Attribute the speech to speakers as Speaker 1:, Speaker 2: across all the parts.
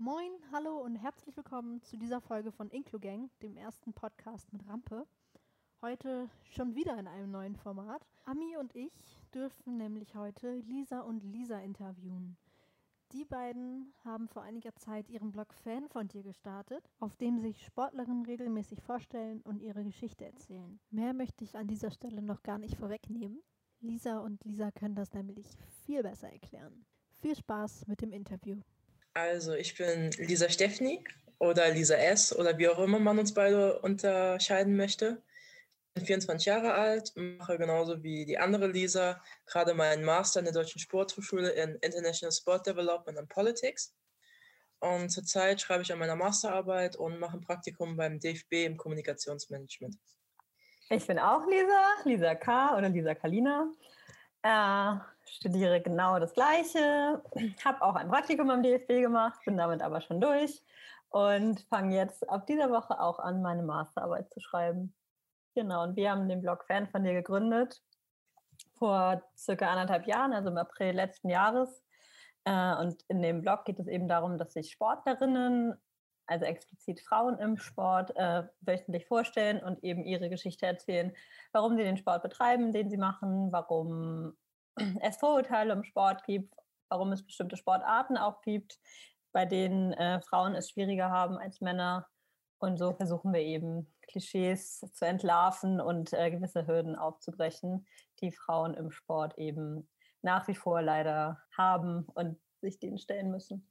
Speaker 1: Moin, hallo und herzlich willkommen zu dieser Folge von Inclugang, dem ersten Podcast mit Rampe. Heute schon wieder in einem neuen Format. Ami und ich dürfen nämlich heute Lisa und Lisa interviewen. Die beiden haben vor einiger Zeit ihren Blog Fan von dir gestartet, auf dem sich Sportlerinnen regelmäßig vorstellen und ihre Geschichte erzählen. Mehr möchte ich an dieser Stelle noch gar nicht vorwegnehmen. Lisa und Lisa können das nämlich viel besser erklären. Viel Spaß mit dem Interview.
Speaker 2: Also, ich bin Lisa Steffni oder Lisa S. oder wie auch immer man uns beide unterscheiden möchte. Ich bin 24 Jahre alt, mache genauso wie die andere Lisa gerade meinen Master in der Deutschen Sporthochschule in International Sport Development and Politics. Und zurzeit schreibe ich an meiner Masterarbeit und mache ein Praktikum beim DFB im Kommunikationsmanagement.
Speaker 3: Ich bin auch Lisa, Lisa K. oder Lisa Kalina. Äh, studiere genau das Gleiche, habe auch ein Praktikum am DFB gemacht, bin damit aber schon durch und fange jetzt ab dieser Woche auch an, meine Masterarbeit zu schreiben. Genau, und wir haben den Blog Fan von dir gegründet vor circa anderthalb Jahren, also im April letzten Jahres. Äh, und in dem Blog geht es eben darum, dass sich Sportlerinnen also explizit Frauen im Sport, äh, wöchentlich vorstellen und eben ihre Geschichte erzählen, warum sie den Sport betreiben, den sie machen, warum es Vorurteile im Sport gibt, warum es bestimmte Sportarten auch gibt, bei denen äh, Frauen es schwieriger haben als Männer. Und so versuchen wir eben Klischees zu entlarven und äh, gewisse Hürden aufzubrechen, die Frauen im Sport eben nach wie vor leider haben und sich denen stellen müssen.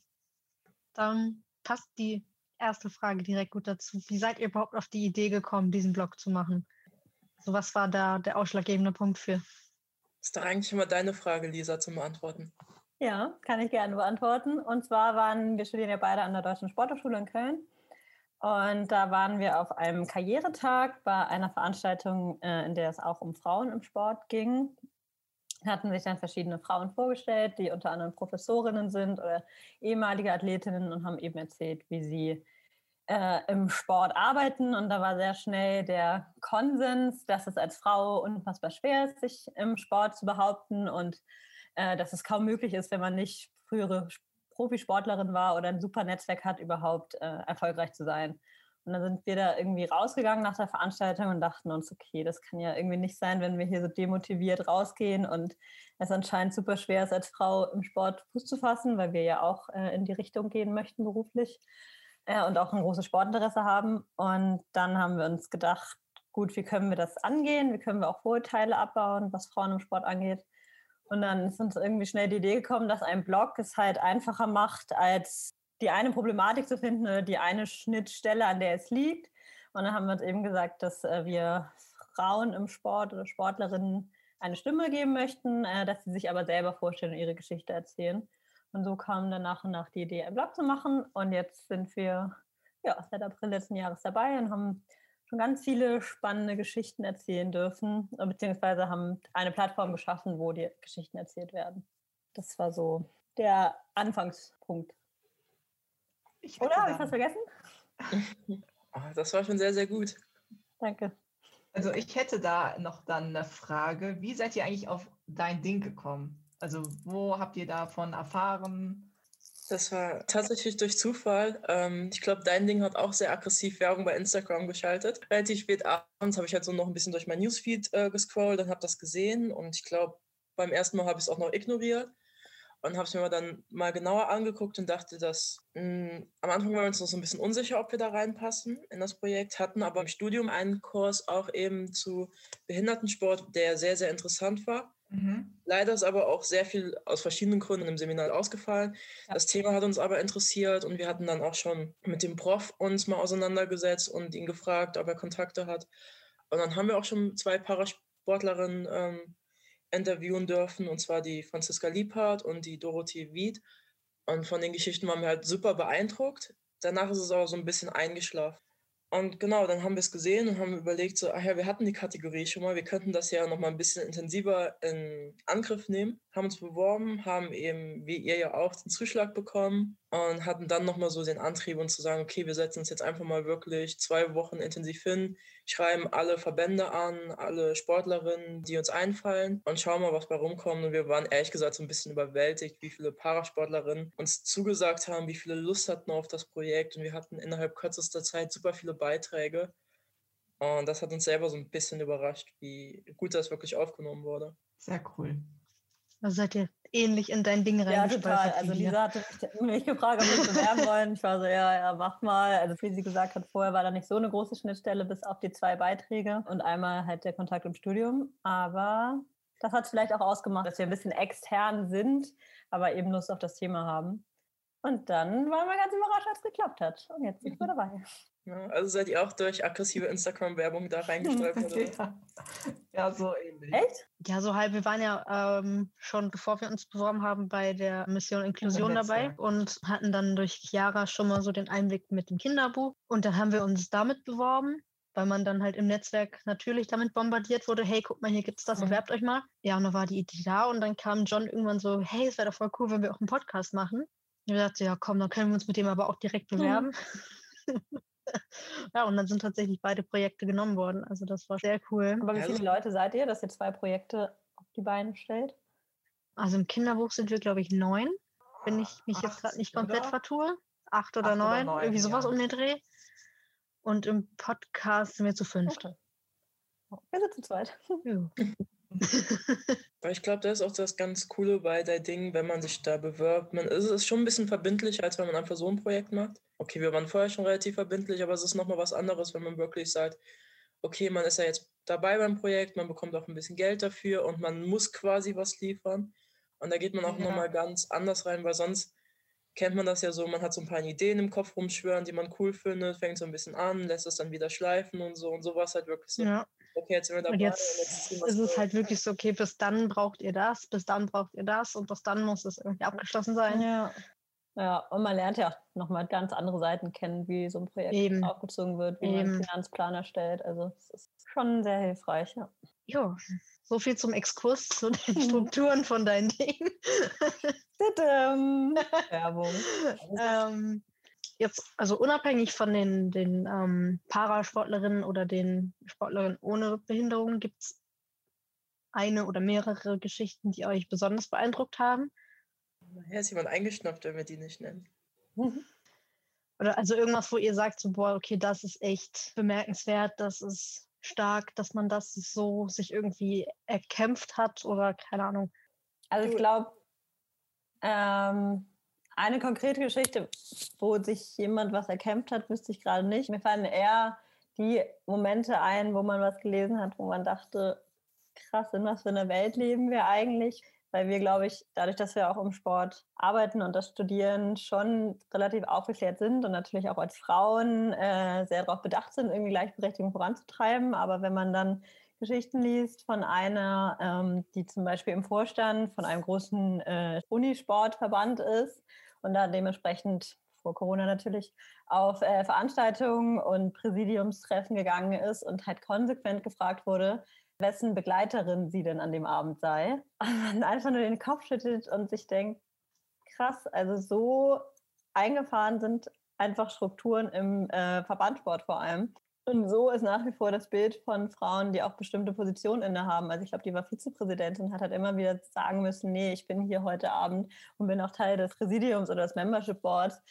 Speaker 4: Dann passt die erste Frage direkt gut dazu. Wie seid ihr überhaupt auf die Idee gekommen, diesen Blog zu machen? So, was war da der ausschlaggebende Punkt für?
Speaker 2: Ist doch eigentlich immer deine Frage, Lisa, zum Beantworten.
Speaker 3: Ja, kann ich gerne beantworten. Und zwar waren wir studieren ja beide an der Deutschen Sporthochschule in Köln. Und da waren wir auf einem Karrieretag bei einer Veranstaltung, äh, in der es auch um Frauen im Sport ging hatten sich dann verschiedene Frauen vorgestellt, die unter anderem Professorinnen sind oder ehemalige Athletinnen und haben eben erzählt, wie sie äh, im Sport arbeiten. Und da war sehr schnell der Konsens, dass es als Frau unfassbar schwer ist, sich im Sport zu behaupten und äh, dass es kaum möglich ist, wenn man nicht frühere Profisportlerin war oder ein super Netzwerk hat, überhaupt äh, erfolgreich zu sein. Und dann sind wir da irgendwie rausgegangen nach der Veranstaltung und dachten uns, okay, das kann ja irgendwie nicht sein, wenn wir hier so demotiviert rausgehen und es anscheinend super schwer ist, als Frau im Sport Fuß zu fassen, weil wir ja auch äh, in die Richtung gehen möchten beruflich äh, und auch ein großes Sportinteresse haben. Und dann haben wir uns gedacht, gut, wie können wir das angehen? Wie können wir auch Vorurteile abbauen, was Frauen im Sport angeht? Und dann ist uns irgendwie schnell die Idee gekommen, dass ein Blog es halt einfacher macht, als die eine Problematik zu finden oder die eine Schnittstelle, an der es liegt. Und dann haben wir uns eben gesagt, dass äh, wir Frauen im Sport oder Sportlerinnen eine Stimme geben möchten, äh, dass sie sich aber selber vorstellen und ihre Geschichte erzählen. Und so kam dann nach und nach die Idee, ein Blog zu machen. Und jetzt sind wir ja, seit April letzten Jahres dabei und haben schon ganz viele spannende Geschichten erzählen dürfen, beziehungsweise haben eine Plattform geschaffen, wo die Geschichten erzählt werden. Das war so der Anfangspunkt. Ich Oder habe ich was vergessen?
Speaker 2: Oh, das war schon sehr, sehr gut.
Speaker 3: Danke.
Speaker 5: Also ich hätte da noch dann eine Frage. Wie seid ihr eigentlich auf dein Ding gekommen? Also wo habt ihr davon erfahren?
Speaker 2: Das war tatsächlich durch Zufall. Ähm, ich glaube, dein Ding hat auch sehr aggressiv Werbung bei Instagram geschaltet. Relativ spät abends habe ich halt so noch ein bisschen durch mein Newsfeed äh, gescrollt und habe das gesehen. Und ich glaube, beim ersten Mal habe ich es auch noch ignoriert und habe es mir dann mal genauer angeguckt und dachte, dass mh, hm, am Anfang waren wir uns noch so ein bisschen unsicher, ob wir da reinpassen in das Projekt, hatten aber im Studium einen Kurs auch eben zu Behindertensport, der sehr, sehr interessant war. Mhm. Leider ist aber auch sehr viel aus verschiedenen Gründen im Seminar ausgefallen. Ja. Das Thema hat uns aber interessiert und wir hatten dann auch schon mit dem Prof uns mal auseinandergesetzt und ihn gefragt, ob er Kontakte hat. Und dann haben wir auch schon zwei Parasportlerinnen ähm, interviewen dürfen, und zwar die Franziska Liebhardt und die Dorothee Wied. Und von den Geschichten waren wir halt super beeindruckt. Danach ist es aber so ein bisschen eingeschlafen. Und genau, dann haben wir es gesehen und haben überlegt, so, ach ja, wir hatten die Kategorie schon mal, wir könnten das ja noch mal ein bisschen intensiver in Angriff nehmen. Haben uns beworben, haben eben, wie ihr ja auch, den Zuschlag bekommen. und hatten dann nochmal so den Antrieb und zu sagen, okay, wir setzen uns jetzt einfach mal wirklich zwei Wochen intensiv hin, schreiben alle Verbände an, alle Sportlerinnen, die uns einfallen und schauen mal, was bei rumkommt. Und wir waren ehrlich gesagt so ein bisschen überwältigt, wie viele Parasportlerinnen uns zugesagt haben, wie viele Lust hatten auf das Projekt und wir hatten innerhalb kürzester Zeit super viele Beiträge. Und das hat uns selber so ein bisschen überrascht, wie gut das wirklich aufgenommen wurde.
Speaker 5: Sehr cool.
Speaker 4: Also seid ihr ähnlich in dein Ding
Speaker 3: Ja,
Speaker 4: reingespeichert.
Speaker 3: total. Also. Lisa hatte mich, mich gefragt, ob wir uns bewerben wollen. Ich war so, ja, ja, mach mal. Also wie sie gesagt hat, vorher war da nicht so eine große Schnittstelle, bis auf die zwei Beiträge und einmal halt der Kontakt im Studium. Aber das hat vielleicht auch ausgemacht, dass wir ein bisschen extern sind, aber eben Lust auf das Thema haben. Und dann waren wir ganz überrascht, als es geklappt hat. Und jetzt sind wir dabei.
Speaker 2: Ja, also seid ihr auch durch aggressive Instagram-Werbung da reingestolpert? oder?
Speaker 5: Ja. ja, so ähnlich.
Speaker 3: Echt?
Speaker 4: Ja, so halb. Wir waren ja ähm, schon, bevor wir uns beworben haben, bei der Mission Inklusion dabei
Speaker 5: Netzwerk.
Speaker 4: und hatten dann durch Chiara schon mal so den Einblick mit dem Kinderbuch. Und dann haben wir uns damit beworben, weil man dann halt im Netzwerk natürlich damit bombardiert wurde, hey, guck mal, hier gibt's das,
Speaker 5: Mhm.
Speaker 4: bewerbt euch mal. Ja, und dann war die Idee da und dann kam John irgendwann so, hey, es wäre doch voll cool, wenn wir auch einen Podcast machen. Und wir dachten, ja komm, dann können wir uns mit dem aber auch direkt bewerben. ja, und dann sind tatsächlich beide Projekte genommen worden. Also das war sehr cool.
Speaker 3: Aber wie viele Leute seid ihr, dass ihr zwei Projekte auf die Beine stellt?
Speaker 4: Also im Kinderbuch sind wir, glaube ich, neun, wenn ich mich jetzt gerade
Speaker 5: Acht,
Speaker 4: nicht komplett
Speaker 5: oder?
Speaker 4: vertue. Acht oder
Speaker 5: Acht oder
Speaker 4: neun,
Speaker 5: neun,
Speaker 4: irgendwie sowas
Speaker 5: ja.
Speaker 4: um den Dreh. Und im Podcast sind wir zu fünft.
Speaker 3: Okay. Wir sind zu zweit.
Speaker 4: Ja.
Speaker 2: Weil ich glaube, das ist auch das ganz Coole bei der Ding, wenn man sich da bewirbt. Man, es ist schon ein bisschen verbindlicher, als wenn man einfach so ein Projekt macht. Okay, wir waren vorher schon relativ verbindlich, aber es ist nochmal was anderes, wenn man wirklich sagt, okay, man ist ja jetzt dabei beim Projekt, man bekommt auch ein bisschen Geld dafür und man muss quasi was liefern. Und da geht man auch
Speaker 5: Ja.
Speaker 2: nochmal ganz anders rein, weil sonst kennt man das ja so, man hat so ein paar Ideen im Kopf rumschwören, die man cool findet, fängt so ein bisschen an, lässt es dann wieder schleifen und so. Und so war es halt wirklich so,
Speaker 4: ja.
Speaker 2: Okay, jetzt sind wir dabei.
Speaker 4: Und jetzt
Speaker 2: ziehen wir
Speaker 4: ist es
Speaker 2: durch.
Speaker 4: halt wirklich so, okay, bis dann braucht ihr das, bis dann braucht ihr das und bis dann muss es irgendwie abgeschlossen sein.
Speaker 3: Ja. Ja, und man lernt ja auch nochmal ganz andere Seiten kennen, wie so ein Projekt
Speaker 4: Eben.
Speaker 3: aufgezogen wird, wie man
Speaker 4: Eben.
Speaker 3: einen Finanzplan erstellt. Also es ist schon sehr hilfreich, ja.
Speaker 4: Ja, so viel zum Exkurs zu den. Strukturen von deinen Dingen.
Speaker 3: Werbung.
Speaker 4: ähm, jetzt, also unabhängig von den, den ähm, Parasportlerinnen oder den Sportlerinnen ohne Behinderung, gibt es eine oder mehrere Geschichten, die euch besonders beeindruckt haben?
Speaker 2: Hier ist jemand eingeschnappt, wenn wir die nicht nennen.
Speaker 4: Oder also irgendwas, wo ihr sagt, so, boah, okay, das ist echt bemerkenswert, das ist stark, dass man das so sich irgendwie erkämpft hat oder keine Ahnung.
Speaker 3: Also ich glaube, ähm, eine konkrete Geschichte, wo sich jemand was erkämpft hat, wüsste ich gerade nicht. Mir fallen eher die Momente ein, wo man was gelesen hat, wo man dachte, krass, in was für einer Welt leben wir eigentlich? Weil wir, glaube ich, dadurch, dass wir auch im Sport arbeiten und das studieren, schon relativ aufgeklärt sind und natürlich auch als Frauen äh, sehr darauf bedacht sind, irgendwie Gleichberechtigung voranzutreiben. Aber wenn man dann Geschichten liest von einer, ähm, die zum Beispiel im Vorstand von einem großen äh, Unisportverband ist und da dementsprechend vor Corona natürlich auf äh, Veranstaltungen und Präsidiumstreffen gegangen ist und halt konsequent gefragt wurde, wessen Begleiterin sie denn an dem Abend sei. Und einfach nur den Kopf schüttelt und sich denkt, krass, also so eingefahren sind einfach Strukturen im äh, Verbandsport vor allem. Und so ist nach wie vor das Bild von Frauen, die auch bestimmte Positionen innehaben. Also ich glaube, die war Vizepräsidentin, hat halt immer wieder sagen müssen, nee, ich bin hier heute Abend und bin auch Teil des Präsidiums oder des Membership Boards.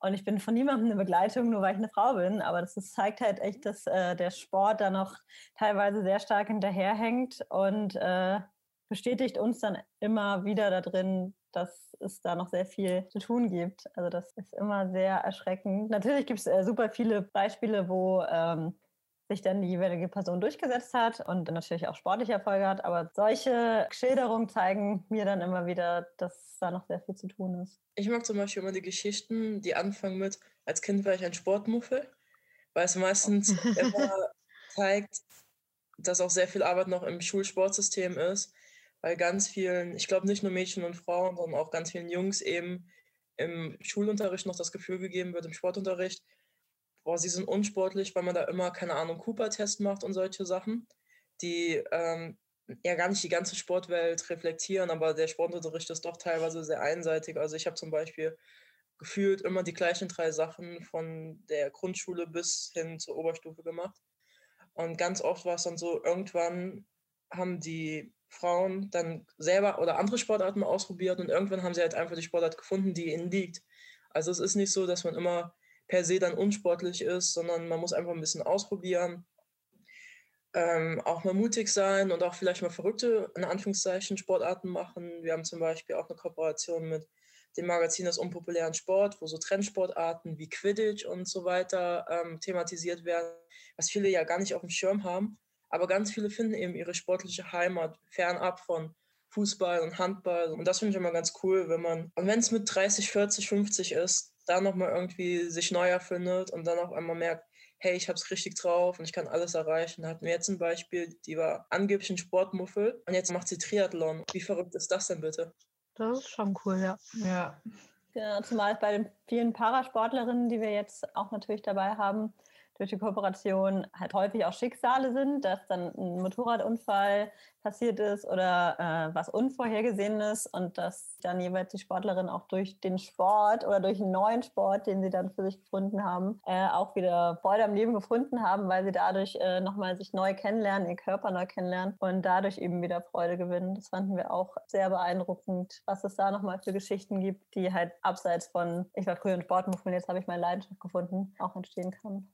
Speaker 3: Und ich bin von niemandem eine Begleitung, nur weil ich eine Frau bin. Aber das ist, zeigt halt echt, dass äh, der Sport da noch teilweise sehr stark hinterherhängt und äh, bestätigt uns dann immer wieder da drin, dass es da noch sehr viel zu tun gibt. Also das ist immer sehr erschreckend. Natürlich gibt es äh, super viele Beispiele, wo ähm, sich dann die jeweilige Person durchgesetzt hat und natürlich auch sportliche Erfolge hat. Aber solche Schilderungen zeigen mir dann immer wieder, dass da noch sehr viel zu tun ist.
Speaker 2: Ich mag zum Beispiel immer die Geschichten, die anfangen mit, als Kind war ich ein Sportmuffel, weil es meistens immer zeigt, dass auch sehr viel Arbeit noch im Schulsportsystem ist, weil ganz vielen, ich glaube nicht nur Mädchen und Frauen, sondern auch ganz vielen Jungs eben im Schulunterricht noch das Gefühl gegeben wird, im Sportunterricht, boah, sie sind unsportlich, weil man da immer, keine Ahnung, Cooper-Test macht und solche Sachen, die ähm, ja gar nicht die ganze Sportwelt reflektieren, aber der Sportunterricht ist doch teilweise sehr einseitig. Also ich habe zum Beispiel gefühlt immer die gleichen drei Sachen von der Grundschule bis hin zur Oberstufe gemacht. Und ganz oft war es dann so, irgendwann haben die Frauen dann selber oder andere Sportarten ausprobiert und irgendwann haben sie halt einfach die Sportart gefunden, die ihnen liegt. Also es ist nicht so, dass man immer per se dann unsportlich ist, sondern man muss einfach ein bisschen ausprobieren, ähm, auch mal mutig sein und auch vielleicht mal verrückte, in Anführungszeichen, Sportarten machen. Wir haben zum Beispiel auch eine Kooperation mit dem Magazin des unpopulären Sport, wo so Trendsportarten wie Quidditch und so weiter ähm, thematisiert werden, was viele ja gar nicht auf dem Schirm haben. Aber ganz viele finden eben ihre sportliche Heimat fernab von Fußball und Handball. Und das finde ich immer ganz cool, wenn man, und wenn es mit 30, 40, 50 ist, da nochmal irgendwie sich neu erfindet und dann auf einmal merkt, hey, ich habe es richtig drauf und ich kann alles erreichen. Da hatten wir jetzt ein Beispiel, die war angeblich ein Sportmuffel und jetzt macht sie Triathlon. Wie verrückt ist das denn bitte?
Speaker 4: Das ist schon cool, ja.
Speaker 5: Ja.
Speaker 3: Ja, zumal bei den vielen Parasportlerinnen, die wir jetzt auch natürlich dabei haben, durch die Kooperation halt häufig auch Schicksale sind, dass dann ein Motorradunfall passiert ist oder äh, was Unvorhergesehenes und dass dann jeweils die Sportlerin auch durch den Sport oder durch einen neuen Sport, den sie dann für sich gefunden haben, äh, auch wieder Freude am Leben gefunden haben, weil sie dadurch äh, nochmal sich neu kennenlernen, ihren Körper neu kennenlernen und dadurch eben wieder Freude gewinnen. Das fanden wir auch sehr beeindruckend, was es da nochmal für Geschichten gibt, die halt abseits von, ich war früher in Sportmuffel, jetzt habe ich meine Leidenschaft gefunden, auch entstehen kann.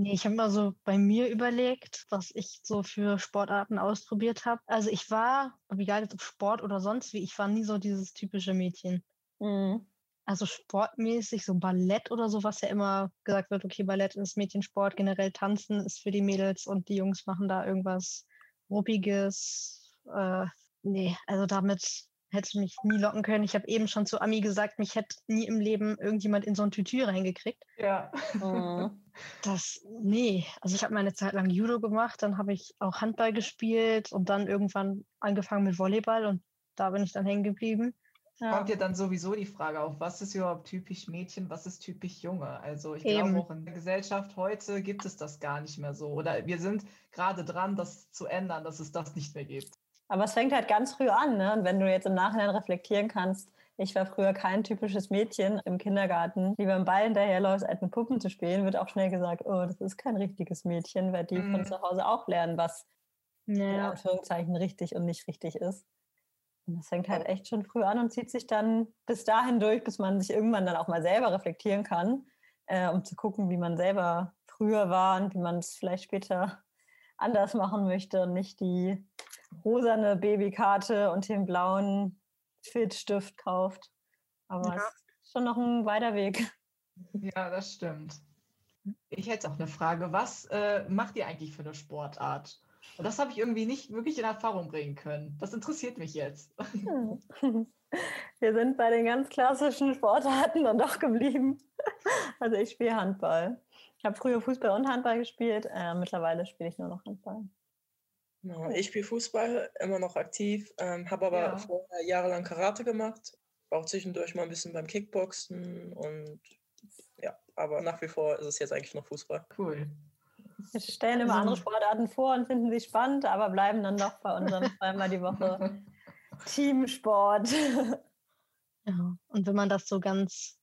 Speaker 4: Nee, ich habe mal so bei mir überlegt, was ich so für Sportarten ausprobiert habe. Also ich war, egal ob Sport oder sonst wie, ich war nie so dieses typische Mädchen.
Speaker 3: Mhm.
Speaker 4: Also sportmäßig, so Ballett oder so, was ja immer gesagt wird, okay, Ballett ist Mädchensport, generell Tanzen ist für die Mädels und die Jungs machen da irgendwas Ruppiges. Äh, nee, also damit hätte mich nie locken können. Ich habe eben schon zu Ami gesagt, mich hätte nie im Leben irgendjemand in so ein Tütü reingekriegt.
Speaker 5: Ja.
Speaker 3: Mhm.
Speaker 4: Das, nee, also ich habe meine Zeit lang Judo gemacht, dann habe ich auch Handball gespielt und dann irgendwann angefangen mit Volleyball und da bin ich dann hängen geblieben.
Speaker 3: Ja.
Speaker 5: Kommt ja dann sowieso die Frage auf, was ist überhaupt typisch Mädchen, was ist typisch Junge? Also ich
Speaker 4: Eben.
Speaker 5: glaube auch in der Gesellschaft heute gibt es das gar nicht mehr so. Oder wir sind gerade dran, das zu ändern, dass es das nicht mehr gibt.
Speaker 3: Aber es fängt halt ganz früh an, ne? Und wenn du jetzt im Nachhinein reflektieren kannst, ich war früher kein typisches Mädchen im Kindergarten, die beim Ball hinterherläuft, als mit Puppen zu spielen, wird auch schnell gesagt, oh, das ist kein richtiges Mädchen, weil die von
Speaker 5: Mhm.
Speaker 3: zu Hause auch lernen, was in
Speaker 4: Ja,
Speaker 3: Anführungszeichen richtig und nicht richtig ist. Und das fängt halt echt schon früh an und zieht sich dann bis dahin durch, bis man sich irgendwann dann auch mal selber reflektieren kann, äh, um zu gucken, wie man selber früher war und wie man es vielleicht später anders machen möchte und nicht die rosane Babykarte und den blauen Filzstift kauft. Aber
Speaker 4: Ja.
Speaker 3: es ist schon noch ein weiter Weg.
Speaker 5: Ja, das stimmt. Ich hätte auch eine Frage. Was äh, macht ihr eigentlich für eine Sportart? Und das habe ich irgendwie nicht wirklich in Erfahrung bringen können. Das interessiert mich jetzt.
Speaker 3: Wir sind bei den ganz klassischen Sportarten dann doch geblieben. Also ich spiele Handball. Ich habe früher Fußball und Handball gespielt. Äh, mittlerweile spiele ich nur noch Handball.
Speaker 2: Ich spiele Fußball, immer noch aktiv, ähm, habe aber
Speaker 5: Ja.
Speaker 2: vorher jahrelang Karate gemacht, auch zwischendurch mal ein bisschen beim Kickboxen und ja, aber nach wie vor ist es jetzt eigentlich noch Fußball.
Speaker 5: Cool.
Speaker 3: Wir stellen immer
Speaker 4: Also-
Speaker 3: andere Sportarten vor und finden sie spannend, aber bleiben dann doch bei unserem zweimal die Woche Teamsport.
Speaker 4: ja. Und wenn man das so ganz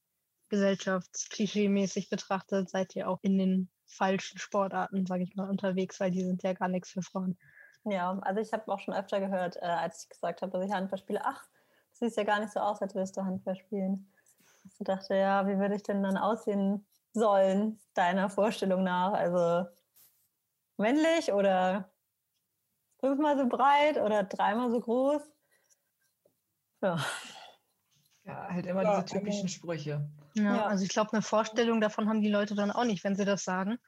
Speaker 4: gesellschaftsklischee-mäßig betrachtet, seid ihr auch in den falschen Sportarten, sage ich mal, unterwegs, weil die sind ja gar nichts für Frauen.
Speaker 3: Ja, also ich habe auch schon öfter gehört, äh, als ich gesagt habe, dass ich Handball spiele, ach, das sieht ja gar nicht so aus, als würdest du Handball spielen. Ich dachte, ja, wie würde ich denn dann aussehen sollen, deiner Vorstellung nach? Also männlich oder fünfmal so breit oder dreimal so groß? Ja,
Speaker 5: Ja, halt immer
Speaker 2: Ja,
Speaker 5: diese typischen Sprüche.
Speaker 4: Ja,
Speaker 3: Ja.
Speaker 4: Also ich glaube, eine Vorstellung davon haben die Leute dann auch nicht, wenn sie das sagen.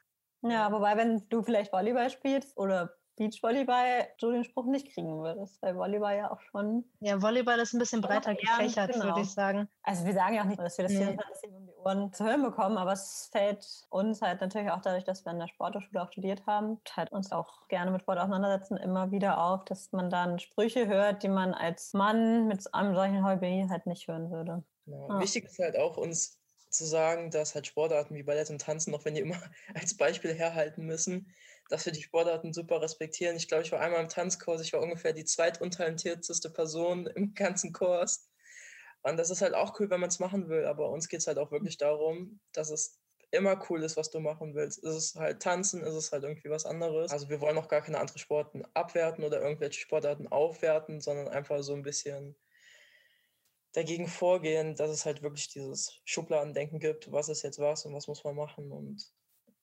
Speaker 3: ja wobei, wenn du vielleicht Volleyball spielst oder Beachvolleyball, du den Spruch nicht kriegen würdest, weil Volleyball ja auch schon
Speaker 4: Ja, Volleyball ist ein bisschen
Speaker 3: Doch,
Speaker 4: breiter gefächert,
Speaker 3: genau.
Speaker 4: würde ich sagen.
Speaker 3: Also wir sagen ja auch nicht, dass wir das
Speaker 4: Nee.
Speaker 3: 24 um die Ohren zu hören bekommen, aber es fällt uns halt natürlich auch dadurch, dass wir in der Sporthochschule auch studiert haben, halt uns auch gerne mit Sport auseinandersetzen, immer wieder auf, dass man dann Sprüche hört, die man als Mann mit einem solchen Hobby halt nicht hören würde.
Speaker 2: Ja.
Speaker 3: Ah.
Speaker 2: Wichtig ist halt auch uns zu sagen, dass halt Sportarten wie Ballett und Tanzen, auch wenn die immer als Beispiel herhalten müssen, dass wir die Sportarten super respektieren. Ich glaube, ich war einmal im Tanzkurs, ich war ungefähr die zweituntalentierteste Person im ganzen Kurs. Und das ist halt auch cool, wenn man es machen will. Aber uns geht es halt auch wirklich darum, dass es immer cool ist, was du machen willst. Ist es halt tanzen, ist es halt irgendwie was anderes. Also wir wollen auch gar keine anderen Sporten abwerten oder irgendwelche Sportarten aufwerten, sondern einfach so ein bisschen dagegen vorgehen, dass es halt wirklich dieses Schubladendenken gibt, was ist jetzt was und was muss man machen. Und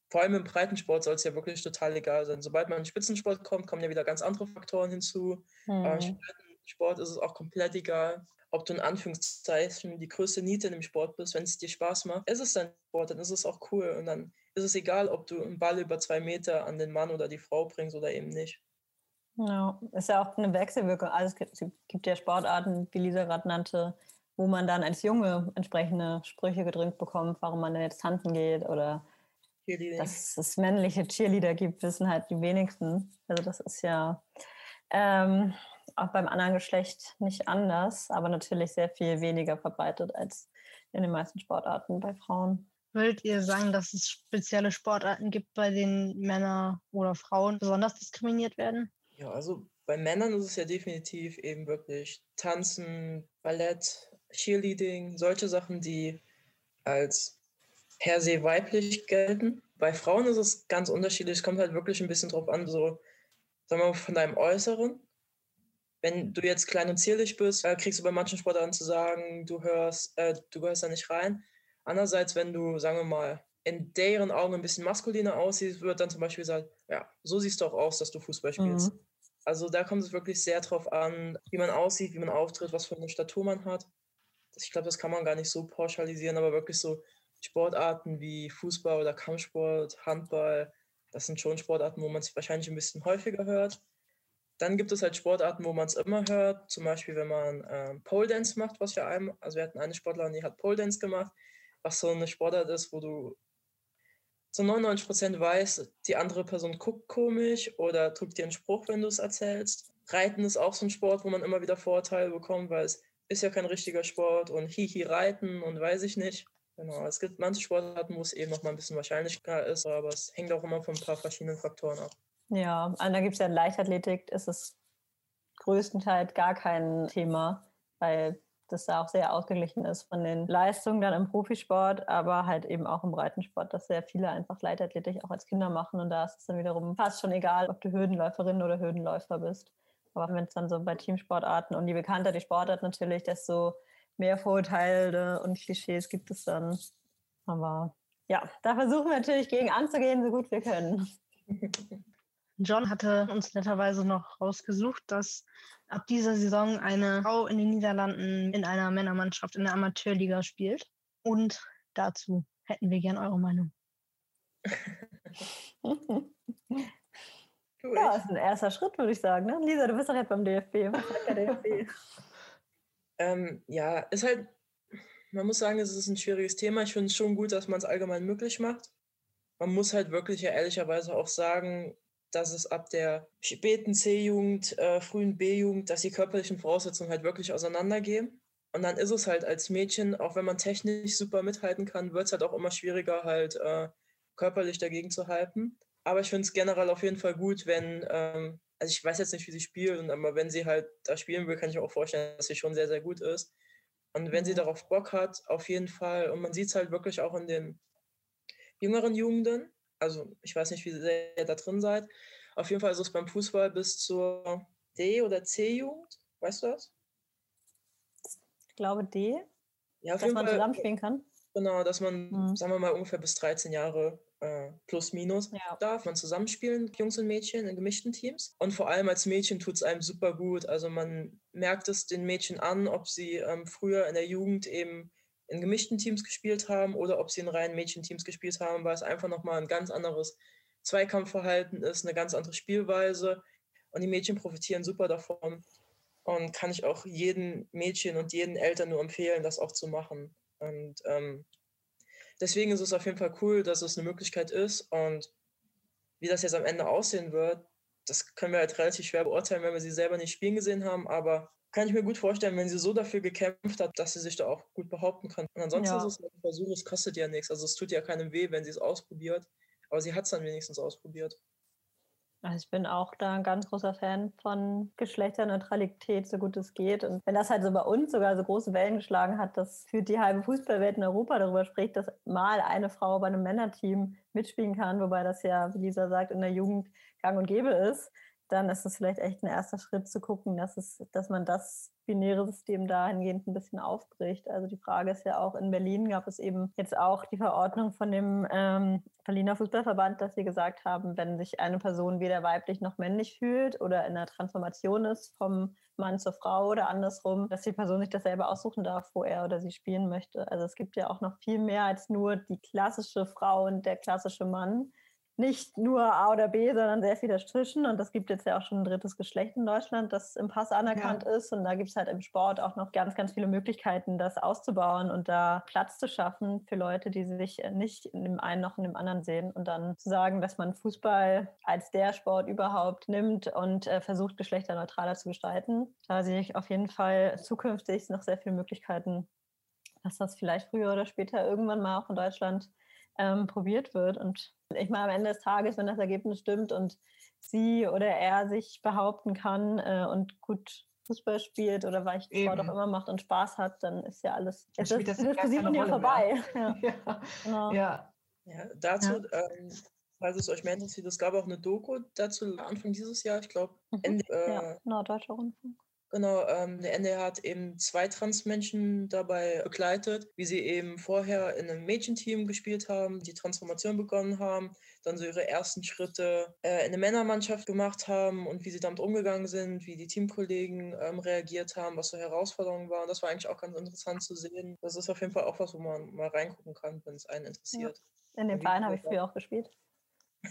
Speaker 2: vor allem im Breitensport soll es ja wirklich total egal sein. Sobald man in den Spitzensport kommt, kommen ja wieder ganz andere Faktoren hinzu. Mhm. Aber im Sport ist es auch komplett egal, ob du in Anführungszeichen die größte Niete in dem Sport bist, wenn es dir Spaß macht, ist es dein Sport, dann ist es auch cool. Und dann ist es egal, ob du einen Ball über zwei Meter an den Mann oder die Frau bringst oder eben nicht.
Speaker 3: Ja, ist ja auch eine Wechselwirkung. Also es gibt ja Sportarten, wie Lisa gerade nannte, wo man dann als Junge entsprechende Sprüche gedrückt bekommt, warum man denn jetzt tanzen geht oder dass es männliche Cheerleader gibt, wissen halt die wenigsten. Also das ist ja ähm, auch beim anderen Geschlecht nicht anders, aber natürlich sehr viel weniger verbreitet als in den meisten Sportarten bei Frauen.
Speaker 4: Würdet ihr sagen, dass es spezielle Sportarten gibt, bei denen Männer oder Frauen besonders diskriminiert werden?
Speaker 2: Ja, also bei Männern ist es ja definitiv eben wirklich Tanzen, Ballett, Cheerleading, solche Sachen, die als per se weiblich gelten. Bei Frauen ist es ganz unterschiedlich. Es kommt halt wirklich ein bisschen drauf an, so, sagen wir mal, von deinem Äußeren wenn du jetzt klein und zierlich bist, äh, kriegst du bei manchen Sportarten zu sagen, du hörst, äh, du gehörst da nicht rein. Andererseits, wenn du, sagen wir mal, in deren Augen ein bisschen maskuliner aussiehst, wird dann zum Beispiel gesagt, ja, so siehst du auch aus, dass du Fußball spielst. Mhm. Also da kommt es wirklich sehr drauf an, wie man aussieht, wie man auftritt, was für eine Statur man hat. Ich glaube, das kann man gar nicht so pauschalisieren, aber wirklich so Sportarten wie Fußball oder Kampfsport, Handball, das sind schon Sportarten, wo man es wahrscheinlich ein bisschen häufiger hört. Dann gibt es halt Sportarten, wo man es immer hört. Zum Beispiel, wenn man ähm, Pole Dance macht, was wir einem, also wir hatten eine Sportlerin, die hat Pole Dance gemacht, was so eine Sportart ist, wo du zu 99 Prozent weißt, die andere Person guckt komisch oder drückt dir einen Spruch, wenn du es erzählst. Reiten ist auch so ein Sport, wo man immer wieder Vorteile bekommt, weil es ist ja kein richtiger Sport und hihi reiten und weiß ich nicht. Genau, es gibt manche Sportarten, wo es eben noch mal ein bisschen wahrscheinlicher ist, aber es hängt auch immer von ein paar verschiedenen Faktoren ab.
Speaker 3: Ja, und dann gibt es ja in Leichtathletik, ist es größtenteils gar kein Thema, weil das da auch sehr ausgeglichen ist von den Leistungen dann im Profisport, aber halt eben auch im Breitensport, dass sehr viele einfach Leichtathletik auch als Kinder machen und da ist es dann wiederum fast schon egal, ob du Hürdenläuferin oder Hürdenläufer bist. Aber wenn es dann so bei Teamsportarten und je bekannter die Sportart natürlich, desto mehr Vorurteile und Klischees gibt es dann. Aber ja, da versuchen wir natürlich gegen anzugehen, so gut wir können.
Speaker 4: John hatte uns netterweise noch rausgesucht, dass ab dieser Saison eine Frau in den Niederlanden in einer Männermannschaft in der Amateurliga spielt. Und dazu hätten wir gern eure Meinung.
Speaker 3: ja, das ist ein erster Schritt, würde ich sagen. Ne? Lisa, du bist doch jetzt beim DFB. Was sagt der
Speaker 2: DFB? ähm, ja, ist halt, man muss sagen, es ist ein schwieriges Thema. Ich finde es schon gut, dass man es allgemein möglich macht. Man muss halt wirklich ja ehrlicherweise auch sagen, dass es ab der späten C-Jugend, äh, frühen B-Jugend, dass die körperlichen Voraussetzungen halt wirklich auseinandergehen. Und dann ist es halt als Mädchen, auch wenn man technisch super mithalten kann, wird es halt auch immer schwieriger, halt äh, körperlich dagegen zu halten. Aber ich finde es generell auf jeden Fall gut, wenn, ähm, also ich weiß jetzt nicht, wie sie spielt, aber wenn sie halt da spielen will, kann ich mir auch vorstellen, dass sie schon sehr, sehr gut ist. Und wenn sie mhm. darauf Bock hat, auf jeden Fall, und man sieht es halt wirklich auch in den jüngeren Jugenden, also ich weiß nicht, wie sehr ihr da drin seid. Auf jeden Fall ist es beim Fußball bis zur D- oder C-Jugend. Weißt du das?
Speaker 3: Ich glaube D. Ja, auf dass man Fall, zusammenspielen kann.
Speaker 2: Genau, dass man, mhm. sagen wir mal, ungefähr bis 13 Jahre äh, plus minus ja. darf man zusammenspielen, Jungs und Mädchen in gemischten Teams. Und vor allem als Mädchen tut es einem super gut. Also man merkt es den Mädchen an, ob sie ähm, früher in der Jugend eben in gemischten Teams gespielt haben oder ob sie in reinen Mädchenteams gespielt haben, weil es einfach nochmal ein ganz anderes Zweikampfverhalten ist, eine ganz andere Spielweise. Und die Mädchen profitieren super davon. Und kann ich auch jedem Mädchen und jeden Eltern nur empfehlen, das auch zu machen. Und ähm, deswegen ist es auf jeden Fall cool, dass es eine Möglichkeit ist. Und wie das jetzt am Ende aussehen wird, das können wir halt relativ schwer beurteilen, wenn wir sie selber nicht spielen gesehen haben. Aber kann ich mir gut vorstellen, wenn sie so dafür gekämpft hat, dass sie sich da auch gut behaupten kann. Und ansonsten ja. ist es ein Versuch, es kostet ja nichts. Also es tut ja keinem weh, wenn sie es ausprobiert. Aber sie hat es dann wenigstens ausprobiert.
Speaker 3: Also ich bin auch da ein ganz großer Fan von Geschlechterneutralität, so gut es geht. Und wenn das halt so bei uns sogar so große Wellen geschlagen hat, dass für die halbe Fußballwelt in Europa darüber spricht, dass mal eine Frau bei einem Männerteam mitspielen kann, wobei das ja, wie Lisa sagt, in der Jugend gang und gäbe ist, dann ist es vielleicht echt ein erster Schritt zu gucken, dass, es, dass man das binäre System dahingehend ein bisschen aufbricht. Also die Frage ist ja auch, in Berlin gab es eben jetzt auch die Verordnung von dem ähm, Berliner Fußballverband, dass sie gesagt haben, wenn sich eine Person weder weiblich noch männlich fühlt oder in einer Transformation ist vom Mann zur Frau oder andersrum, dass die Person sich das selber aussuchen darf, wo er oder sie spielen möchte. Also es gibt ja auch noch viel mehr als nur die klassische Frau und der klassische Mann nicht nur A oder B, sondern sehr viel dazwischen. Und das gibt jetzt ja auch schon ein drittes Geschlecht in Deutschland, das im Pass anerkannt ja. ist. Und da gibt es halt im Sport auch noch ganz, ganz viele Möglichkeiten, das auszubauen und da Platz zu schaffen für Leute, die sich nicht in dem einen noch in dem anderen sehen. Und dann zu sagen, dass man Fußball als der Sport überhaupt nimmt und äh, versucht, geschlechterneutraler zu gestalten. Da sehe ich auf jeden Fall zukünftig noch sehr viele Möglichkeiten, dass das vielleicht früher oder später irgendwann mal auch in Deutschland ähm, probiert wird. Und ich meine, am Ende des Tages, wenn das Ergebnis stimmt und sie oder er sich behaupten kann äh, und gut Fußball spielt oder was Sport auch immer macht und Spaß hat, dann ist ja alles, ist das, das Diskussion ja vorbei.
Speaker 2: Ja. ja. Genau. ja. ja. dazu, ähm, falls es euch mehr interessiert, es gab auch eine Doku dazu Anfang dieses Jahr, ich glaube, mhm. Ende. Äh,
Speaker 3: ja, Norddeutscher Rundfunk.
Speaker 2: Genau, ähm, der NDR hat eben zwei Transmenschen dabei begleitet, wie sie eben vorher in einem Mädchenteam gespielt haben, die Transformation begonnen haben, dann so ihre ersten Schritte äh, in eine Männermannschaft gemacht haben und wie sie damit umgegangen sind, wie die Teamkollegen ähm, reagiert haben, was so Herausforderungen waren. Das war eigentlich auch ganz interessant zu sehen. Das ist auf jeden Fall auch was, wo man mal reingucken kann, wenn es einen interessiert.
Speaker 3: Ja. In dem Verein habe ich früher auch gespielt.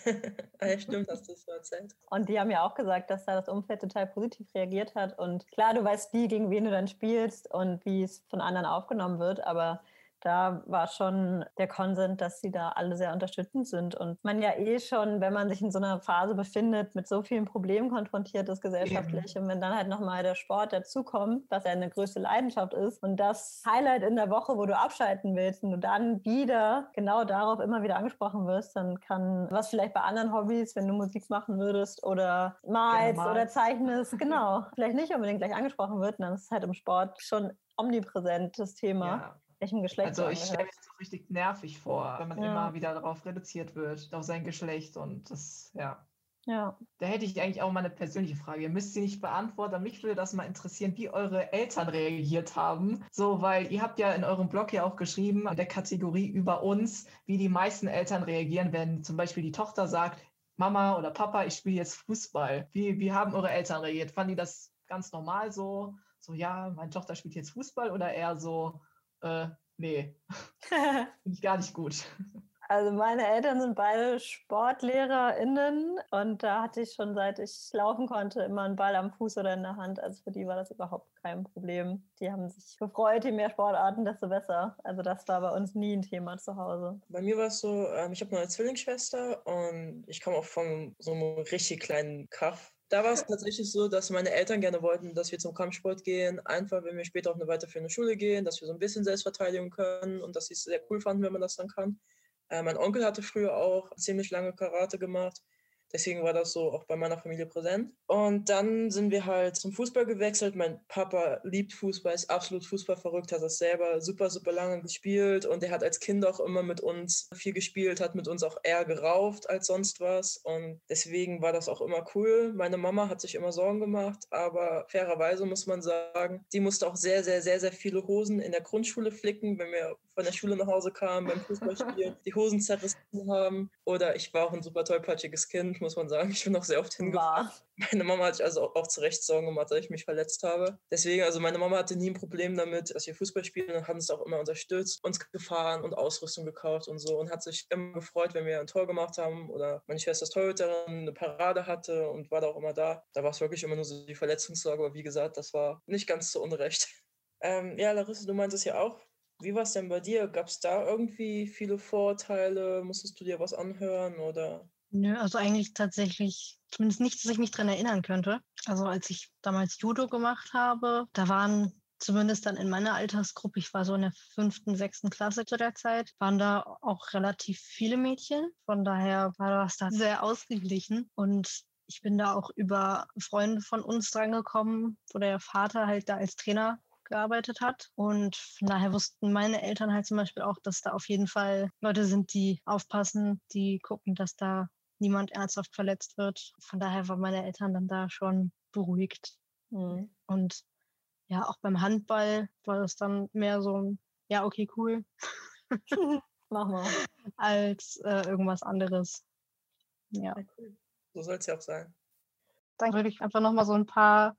Speaker 2: ja, stimmt, hast du es so erzählt.
Speaker 3: Und die haben ja auch gesagt, dass da das Umfeld total positiv reagiert hat. Und klar, du weißt nie, gegen wen du dann spielst und wie es von anderen aufgenommen wird, aber da war schon der Konsens, dass sie da alle sehr unterstützend sind und man ja eh schon, wenn man sich in so einer Phase befindet, mit so vielen Problemen konfrontiert ist gesellschaftlich ja. und wenn dann halt nochmal der Sport dazukommt, was ja eine größte Leidenschaft ist und das Highlight in der Woche, wo du abschalten willst und du dann wieder genau darauf immer wieder angesprochen wirst, dann kann was vielleicht bei anderen Hobbys, wenn du Musik machen würdest oder malst oder zeichnest, genau, vielleicht nicht unbedingt gleich angesprochen wird, dann ist es halt im Sport schon omnipräsent das Thema. Ja welchem Geschlecht
Speaker 5: Also ich stelle mir das so richtig nervig vor, wenn man ja. immer wieder darauf reduziert wird, auf sein Geschlecht und das, ja.
Speaker 3: Ja.
Speaker 5: Da hätte ich eigentlich auch mal eine persönliche Frage. Ihr müsst sie nicht beantworten. Mich würde das mal interessieren, wie eure Eltern reagiert haben. So, weil ihr habt ja in eurem Blog ja auch geschrieben, in der Kategorie über uns, wie die meisten Eltern reagieren, wenn zum Beispiel die Tochter sagt, Mama oder Papa, ich spiele jetzt Fußball. Wie, wie haben eure Eltern reagiert? Fanden die das ganz normal so? So, ja, meine Tochter spielt jetzt Fußball oder eher so, äh, nee, finde ich gar nicht gut.
Speaker 3: Also meine Eltern sind beide SportlehrerInnen und da hatte ich schon seit ich laufen konnte immer einen Ball am Fuß oder in der Hand. Also für die war das überhaupt kein Problem. Die haben sich gefreut, je mehr Sportarten, desto besser. Also das war bei uns nie ein Thema zu Hause.
Speaker 2: Bei mir war es so, ähm, ich habe eine Zwillingsschwester und ich komme auch von so einem richtig kleinen Kaff da war es tatsächlich so, dass meine Eltern gerne wollten, dass wir zum Kampfsport gehen, einfach wenn wir später auf eine weiterführende Schule gehen, dass wir so ein bisschen Selbstverteidigung können und dass sie es sehr cool fanden, wenn man das dann kann. Äh, mein Onkel hatte früher auch ziemlich lange Karate gemacht Deswegen war das so auch bei meiner Familie präsent. Und dann sind wir halt zum Fußball gewechselt. Mein Papa liebt Fußball, ist absolut Fußballverrückt, hat das selber super, super lange gespielt. Und er hat als Kind auch immer mit uns viel gespielt, hat mit uns auch eher gerauft als sonst was. Und deswegen war das auch immer cool. Meine Mama hat sich immer Sorgen gemacht, aber fairerweise muss man sagen, die musste auch sehr, sehr, sehr, sehr viele Hosen in der Grundschule flicken, wenn wir von der Schule nach Hause kamen beim Fußballspielen, die Hosen zerrissen haben. Oder ich war auch ein super tollpatschiges Kind, muss man sagen. Ich bin auch sehr oft hingefahren. Meine Mama hat sich also auch zu Recht Sorgen gemacht, dass ich mich verletzt habe. Deswegen, also meine Mama hatte nie ein Problem damit, dass wir Fußball spielen und hat uns auch immer unterstützt, uns gefahren und Ausrüstung gekauft und so und hat sich immer gefreut, wenn wir ein Tor gemacht haben oder meine Schwester als Torhüterin eine Parade hatte und war da auch immer da. Da war es wirklich immer nur so die Verletzungssorge, aber wie gesagt, das war nicht ganz so unrecht. Ähm, ja, Larissa, du meintest ja auch, wie war es denn bei dir? Gab es da irgendwie viele Vorteile? Musstest du dir was anhören oder?
Speaker 4: Nö, also eigentlich tatsächlich zumindest nichts, dass ich mich dran erinnern könnte. Also als ich damals Judo gemacht habe, da waren zumindest dann in meiner Altersgruppe, ich war so in der fünften, sechsten Klasse zu der Zeit, waren da auch relativ viele Mädchen. Von daher war das da sehr ausgeglichen. Und ich bin da auch über Freunde von uns drangekommen, wo der Vater halt da als Trainer gearbeitet hat. Und von daher wussten meine Eltern halt zum Beispiel auch, dass da auf jeden Fall Leute sind, die aufpassen, die gucken, dass da niemand ernsthaft verletzt wird. Von daher waren meine Eltern dann da schon beruhigt. Mhm. Und ja, auch beim Handball war das dann mehr so ein, ja, okay, cool.
Speaker 3: Mach mal.
Speaker 4: Als äh, irgendwas anderes. Ja.
Speaker 2: So soll es ja auch sein.
Speaker 4: Dann würde ich einfach nochmal so ein paar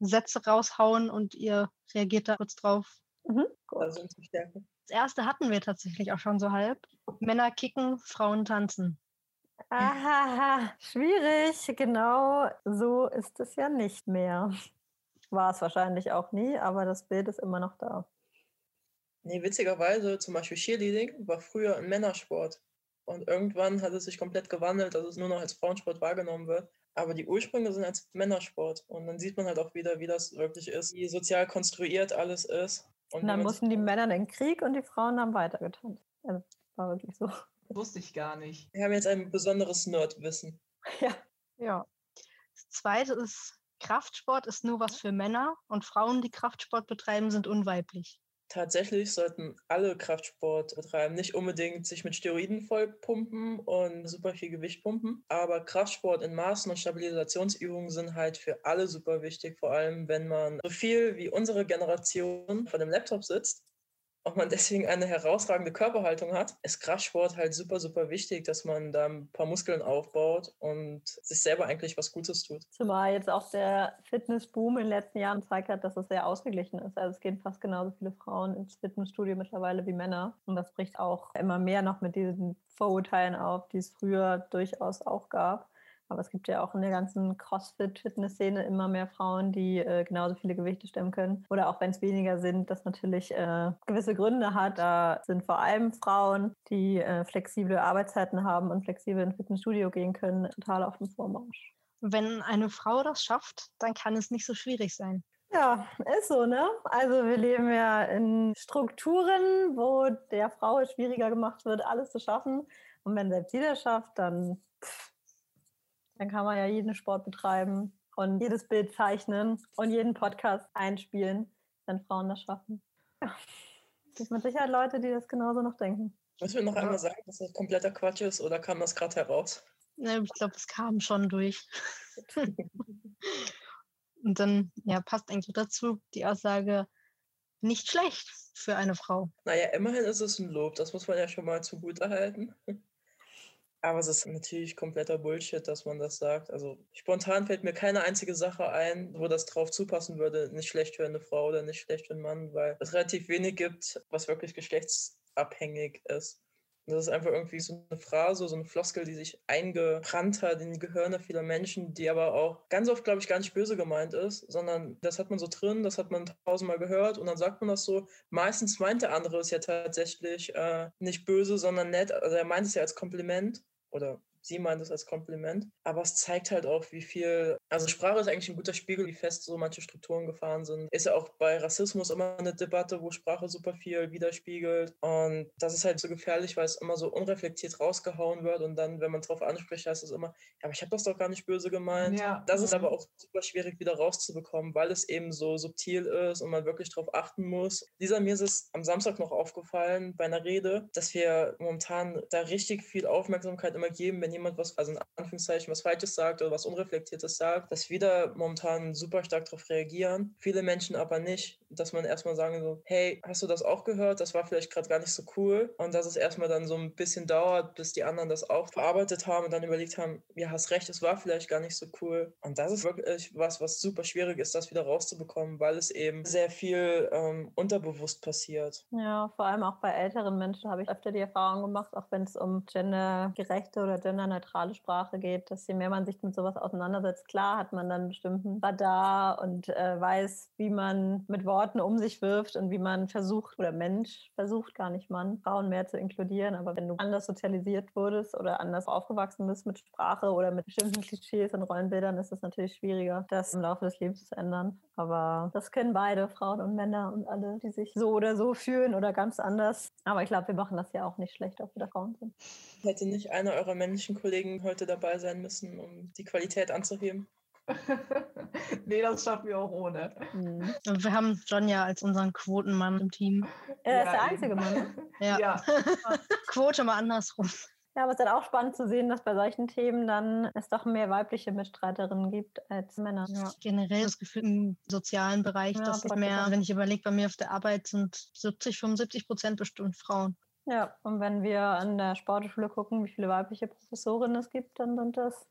Speaker 4: Sätze raushauen und ihr reagiert da kurz drauf.
Speaker 2: Mhm. Also unsere Stärke.
Speaker 4: Das erste hatten wir tatsächlich auch schon so halb. Männer kicken, Frauen tanzen.
Speaker 3: Aha, schwierig. Genau so ist es ja nicht mehr. War es wahrscheinlich auch nie, aber das Bild ist immer noch da.
Speaker 2: Nee, witzigerweise, zum Beispiel Cheerleading war früher ein Männersport. Und irgendwann hat es sich komplett gewandelt, dass es nur noch als Frauensport wahrgenommen wird. Aber die Ursprünge sind als Männersport. Und dann sieht man halt auch wieder, wie das wirklich ist, wie sozial konstruiert alles ist.
Speaker 3: Und, und dann mussten die Männer in den Krieg und die Frauen haben weitergetanzt. Also war wirklich so.
Speaker 5: Wusste ich gar nicht.
Speaker 2: Wir haben jetzt ein besonderes Nerdwissen.
Speaker 3: Ja.
Speaker 4: Ja. Das zweite ist, Kraftsport ist nur was für Männer und Frauen, die Kraftsport betreiben, sind unweiblich
Speaker 2: tatsächlich sollten alle Kraftsport betreiben, nicht unbedingt sich mit Steroiden vollpumpen und super viel Gewicht pumpen, aber Kraftsport in Maßen und Stabilisationsübungen sind halt für alle super wichtig, vor allem wenn man so viel wie unsere Generation vor dem Laptop sitzt ob man deswegen eine herausragende Körperhaltung hat, ist Kraftsport halt super, super wichtig, dass man da ein paar Muskeln aufbaut und sich selber eigentlich was Gutes tut.
Speaker 3: Zumal jetzt auch der Fitnessboom in den letzten Jahren zeigt hat, dass es sehr ausgeglichen ist. Also es gehen fast genauso viele Frauen ins Fitnessstudio mittlerweile wie Männer. Und das bricht auch immer mehr noch mit diesen Vorurteilen auf, die es früher durchaus auch gab. Aber es gibt ja auch in der ganzen CrossFit-Fitness-Szene immer mehr Frauen, die äh, genauso viele Gewichte stemmen können. Oder auch wenn es weniger sind, das natürlich äh, gewisse Gründe hat. Da sind vor allem Frauen, die äh, flexible Arbeitszeiten haben und flexibel ins Fitnessstudio gehen können, total auf dem Vormarsch.
Speaker 4: Wenn eine Frau das schafft, dann kann es nicht so schwierig sein.
Speaker 3: Ja, ist so, ne? Also wir leben ja in Strukturen, wo der Frau es schwieriger gemacht wird, alles zu schaffen. Und wenn selbst sie das schafft, dann pff, dann kann man ja jeden Sport betreiben und jedes Bild zeichnen und jeden Podcast einspielen, wenn Frauen das schaffen. Ja. Es gibt mit Sicherheit Leute, die das genauso noch denken.
Speaker 2: Müssen wir noch einmal sagen, dass das kompletter Quatsch ist oder kam das gerade heraus?
Speaker 4: Ja, ich glaube, es kam schon durch. und dann ja, passt eigentlich dazu die Aussage, nicht schlecht für eine Frau.
Speaker 2: Naja, immerhin ist es ein Lob, das muss man ja schon mal zugute halten. Aber es ist natürlich kompletter Bullshit, dass man das sagt. Also spontan fällt mir keine einzige Sache ein, wo das drauf zupassen würde. Nicht schlecht für eine Frau oder nicht schlecht für einen Mann, weil es relativ wenig gibt, was wirklich geschlechtsabhängig ist. Das ist einfach irgendwie so eine Phrase, so eine Floskel, die sich eingebrannt hat in die Gehirne vieler Menschen, die aber auch ganz oft, glaube ich, gar nicht böse gemeint ist, sondern das hat man so drin, das hat man tausendmal gehört und dann sagt man das so. Meistens meint der andere es ja tatsächlich äh, nicht böse, sondern nett. Also er meint es ja als Kompliment oder sie meint es als Kompliment. Aber es zeigt halt auch, wie viel, also Sprache ist eigentlich ein guter Spiegel, wie fest so manche Strukturen gefahren sind. Ist ja auch bei Rassismus immer eine Debatte, wo Sprache super viel widerspiegelt. Und das ist halt so gefährlich, weil es immer so unreflektiert rausgehauen wird. Und dann, wenn man es drauf anspricht, heißt es immer, ja, aber ich habe das doch gar nicht böse gemeint. Ja. Das ist aber auch super schwierig wieder rauszubekommen, weil es eben so subtil ist und man wirklich darauf achten muss. Dieser mir ist es am Samstag noch aufgefallen bei einer Rede, dass wir momentan da richtig viel Aufmerksamkeit immer geben, wenn jemand was, also in Anführungszeichen, was Falsches sagt oder was Unreflektiertes sagt, dass wir da momentan super stark darauf reagieren. Viele Menschen aber nicht, dass man erstmal sagen so, hey, hast du das auch gehört? Das war vielleicht gerade gar nicht so cool. Und dass es erstmal dann so ein bisschen dauert, bis die anderen das auch verarbeitet haben und dann überlegt haben, ja, hast recht, es war vielleicht gar nicht so cool. Und das ist wirklich was, was super schwierig ist, das wieder rauszubekommen, weil es eben sehr viel ähm, unterbewusst passiert.
Speaker 3: Ja, vor allem auch bei älteren Menschen habe ich öfter die Erfahrung gemacht, auch wenn es um gendergerechte oder gender genderneutrale Sprache geht, dass je mehr man sich mit sowas auseinandersetzt, klar hat man dann bestimmten Radar und äh, weiß, wie man mit Worten um sich wirft und wie man versucht, oder Mensch versucht, gar nicht Mann, Frauen mehr zu inkludieren. Aber wenn du anders sozialisiert wurdest oder anders aufgewachsen bist mit Sprache oder mit bestimmten Klischees und Rollenbildern, ist es natürlich schwieriger, das im Laufe des Lebens zu ändern. Aber das können beide, Frauen und Männer und alle, die sich so oder so fühlen oder ganz anders. Aber ich glaube, wir machen das ja auch nicht schlecht, ob wir da Frauen sind.
Speaker 2: Hätte nicht einer eurer Menschen männlichen Kollegen heute dabei sein müssen, um die Qualität anzuheben.
Speaker 5: nee, das schaffen wir auch ohne.
Speaker 4: Mhm. Und wir haben John ja als unseren Quotenmann im Team.
Speaker 3: Er ist der einzige Mann. Ne?
Speaker 4: Ja.
Speaker 5: Ja.
Speaker 4: Quote mal andersrum.
Speaker 3: Ja, aber es ist dann auch spannend zu sehen, dass bei solchen Themen dann es doch mehr weibliche Mitstreiterinnen gibt als Männer.
Speaker 4: Ja, generell das Gefühl im sozialen Bereich,
Speaker 3: Ja,
Speaker 4: dass
Speaker 3: das
Speaker 4: mehr, wenn ich überlege, bei mir auf der Arbeit sind 70, 75 Prozent bestimmt Frauen.
Speaker 3: Ja, und wenn wir an der Sportschule gucken, wie viele weibliche Professorinnen es gibt, dann sind das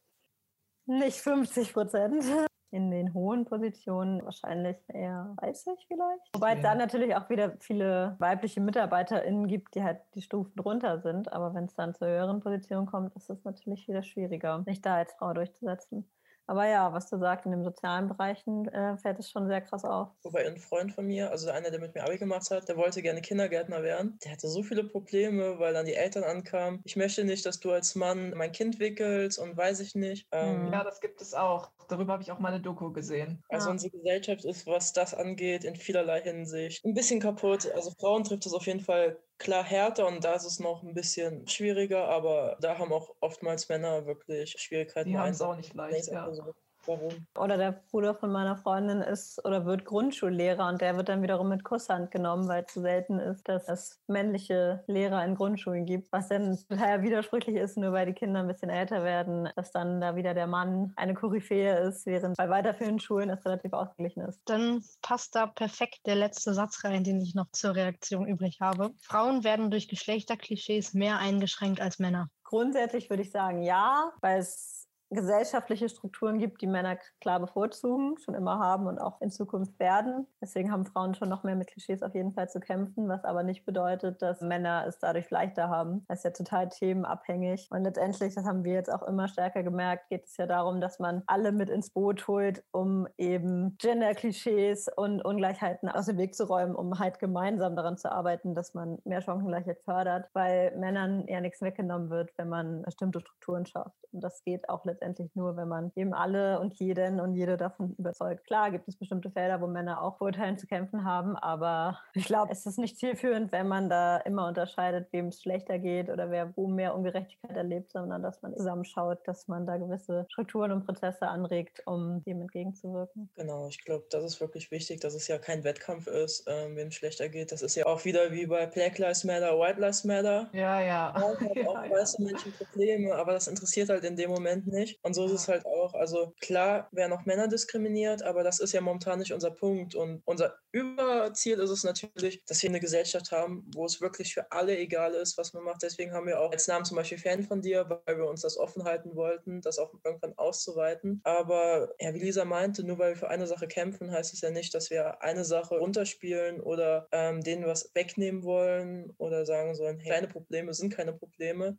Speaker 3: nicht 50 Prozent. In den hohen Positionen wahrscheinlich eher 30 vielleicht. Wobei es
Speaker 5: Ja.
Speaker 3: da natürlich auch wieder viele weibliche MitarbeiterInnen gibt, die halt die Stufen drunter sind. Aber wenn es dann zur höheren Position kommt, ist es natürlich wieder schwieriger, sich da als Frau durchzusetzen. Aber ja, was du sagst, in den sozialen Bereichen äh, fällt es schon sehr krass auf.
Speaker 2: Wobei ein Freund von mir, also einer, der mit mir Abi gemacht hat, der wollte gerne Kindergärtner werden. Der hatte so viele Probleme, weil dann die Eltern ankamen. Ich möchte nicht, dass du als Mann mein Kind wickelst und weiß ich nicht. Ähm,
Speaker 3: Mhm.
Speaker 5: ja, das gibt es auch. Darüber habe ich auch mal eine Doku gesehen.
Speaker 2: Also
Speaker 3: Ja.
Speaker 2: unsere Gesellschaft ist, was das angeht, in vielerlei Hinsicht ein bisschen kaputt. Also Frauen trifft es auf jeden Fall klar härter und da ist es noch ein bisschen schwieriger, aber da haben auch oftmals Männer wirklich Schwierigkeiten.
Speaker 5: Die haben es auch nicht leicht, ja.
Speaker 2: Also, warum?
Speaker 3: Oder der Bruder von meiner Freundin ist oder wird Grundschullehrer und der wird dann wiederum mit Kusshand genommen, weil es so selten ist, dass es männliche Lehrer in Grundschulen gibt. Was dann total widersprüchlich ist, nur weil die Kinder ein bisschen älter werden, dass dann da wieder der Mann eine Koryphäe ist, während bei weiterführenden Schulen es relativ ausgeglichen ist.
Speaker 4: Dann passt da perfekt der letzte Satz rein, den ich noch zur Reaktion übrig habe. Frauen werden durch Geschlechterklischees mehr eingeschränkt als Männer.
Speaker 3: Grundsätzlich würde ich sagen, ja, weil es gesellschaftliche Strukturen gibt, die Männer klar bevorzugen, schon immer haben und auch in Zukunft werden. Deswegen haben Frauen schon noch mehr mit Klischees auf jeden Fall zu kämpfen, was aber nicht bedeutet, dass Männer es dadurch leichter haben. Das ist ja total themenabhängig. Und letztendlich, das haben wir jetzt auch immer stärker gemerkt, geht es ja darum, dass man alle mit ins Boot holt, um eben Gender-Klischees und Ungleichheiten aus dem Weg zu räumen, um halt gemeinsam daran zu arbeiten, dass man mehr Chancengleichheit fördert, weil Männern ja nichts weggenommen wird, wenn man bestimmte Strukturen schafft. Und das geht auch letztendlich nur, wenn man eben alle und jeden und jede davon überzeugt. Klar gibt es bestimmte Felder, wo Männer auch Vorurteilen zu kämpfen haben, aber ich glaube, es ist nicht zielführend, wenn man da immer unterscheidet, wem es schlechter geht oder wer wo mehr Ungerechtigkeit erlebt, sondern dass man zusammenschaut, dass man da gewisse Strukturen und Prozesse anregt, um dem entgegenzuwirken.
Speaker 2: Genau, ich glaube, das ist wirklich wichtig, dass es ja kein Wettkampf ist, ähm, wem es schlechter geht. Das ist ja auch wieder wie bei Black Lives Matter, White Lives Matter.
Speaker 5: Ja, ja.
Speaker 2: Haben
Speaker 5: Ja,
Speaker 2: auch
Speaker 5: ja.
Speaker 2: weiße Menschen Probleme, aber das interessiert halt in dem Moment nicht. Und so ist es halt auch. Also klar werden auch Männer diskriminiert, aber das ist ja momentan nicht unser Punkt. Und unser Überziel ist es natürlich, dass wir eine Gesellschaft haben, wo es wirklich für alle egal ist, was man macht. Deswegen haben wir auch als Namen zum Beispiel Fan von dir, weil wir uns das offen halten wollten, das auch irgendwann auszuweiten. Aber ja, wie Lisa meinte, nur weil wir für eine Sache kämpfen, heißt es ja nicht, dass wir eine Sache runterspielen oder ähm, denen was wegnehmen wollen oder sagen sollen, hey, kleine Probleme sind keine Probleme,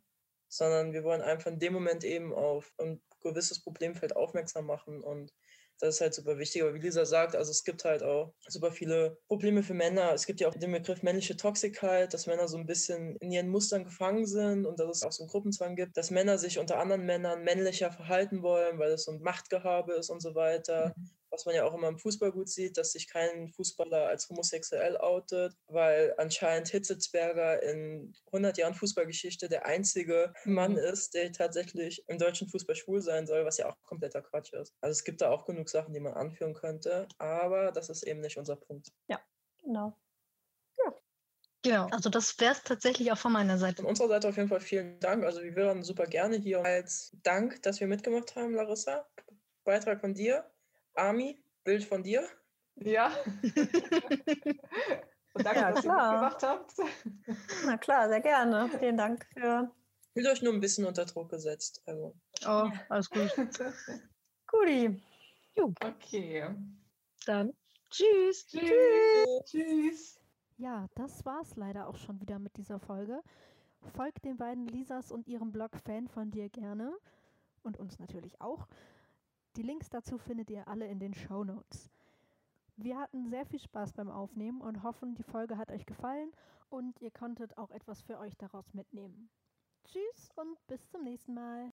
Speaker 2: sondern wir wollen einfach in dem Moment eben auf ein gewisses Problemfeld aufmerksam machen und das ist halt super wichtig. Aber wie Lisa sagt, also es gibt halt auch super viele Probleme für Männer. Es gibt ja auch den Begriff männliche Toxikheit, dass Männer so ein bisschen in ihren Mustern gefangen sind und dass es auch so einen Gruppenzwang gibt, dass Männer sich unter anderen Männern männlicher verhalten wollen, weil es so ein Machtgehabe ist und so weiter. Was man ja auch immer im Fußball gut sieht, dass sich kein Fußballer als homosexuell outet, weil anscheinend Hitzelsberger in 100 Jahren Fußballgeschichte der einzige Mann ist, der tatsächlich im deutschen Fußball schwul sein soll, was ja auch kompletter Quatsch ist. Also es gibt da auch genug Sachen, die man anführen könnte, aber das ist eben nicht unser Punkt.
Speaker 3: Genau.
Speaker 4: Genau, also das wäre es tatsächlich auch von meiner Seite.
Speaker 2: Von unserer Seite auf jeden Fall vielen Dank. Also wir wären super gerne hier als Dank, dass wir mitgemacht haben, Larissa. Beitrag von dir. Ami, Bild von dir.
Speaker 5: Ja. Und danke,
Speaker 3: Ja,
Speaker 5: dass ihr
Speaker 3: klar.
Speaker 5: mitgemacht habt.
Speaker 3: Na klar, sehr gerne. Vielen Dank für
Speaker 2: Fühlt euch nur ein bisschen unter Druck gesetzt. Also.
Speaker 4: Oh, alles gut.
Speaker 3: Guti.
Speaker 5: Okay.
Speaker 4: Dann tschüss.
Speaker 5: Tschüss. Tschüss.
Speaker 1: Ja, das war's leider auch schon wieder mit dieser Folge. Folgt den beiden Lisas und ihrem Blog Fan von dir gerne und uns natürlich auch. Die Links dazu findet ihr alle in den Show Notes. Wir hatten sehr viel Spaß beim Aufnehmen und hoffen, die Folge hat euch gefallen und ihr konntet auch etwas für euch daraus mitnehmen. Tschüss und bis zum nächsten Mal.